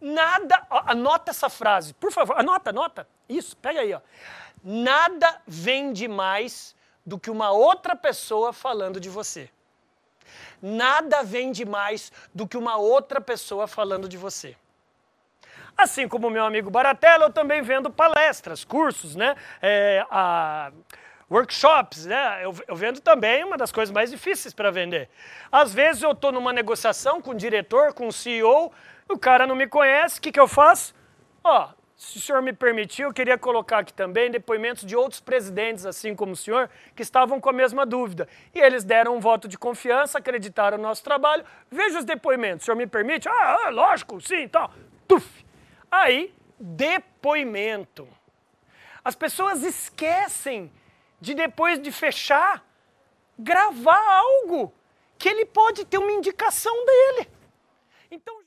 Nada, ó, anota essa frase, por favor, anota, anota. Isso, pega aí, ó. Nada vende mais do que uma outra pessoa falando de você. Nada vende mais do que uma outra pessoa falando de você. Assim como meu amigo Baratella, eu também vendo palestras, cursos, né? É, a, workshops, né? Eu, eu, vendo também uma das coisas mais difíceis para vender. Às vezes eu estou numa negociação com o diretor, com o CEO, o cara não me conhece, o que, que eu faço? Ó, se o senhor me permitir, eu queria colocar aqui também depoimentos de outros presidentes, assim como o senhor, que estavam com a mesma dúvida. E eles deram um voto de confiança, acreditaram no nosso trabalho. Veja os depoimentos. O senhor me permite? Ah, ah lógico, sim, então. Tuf! Aí, depoimento. As pessoas esquecem de depois de fechar, gravar algo que ele pode ter uma indicação dele. Então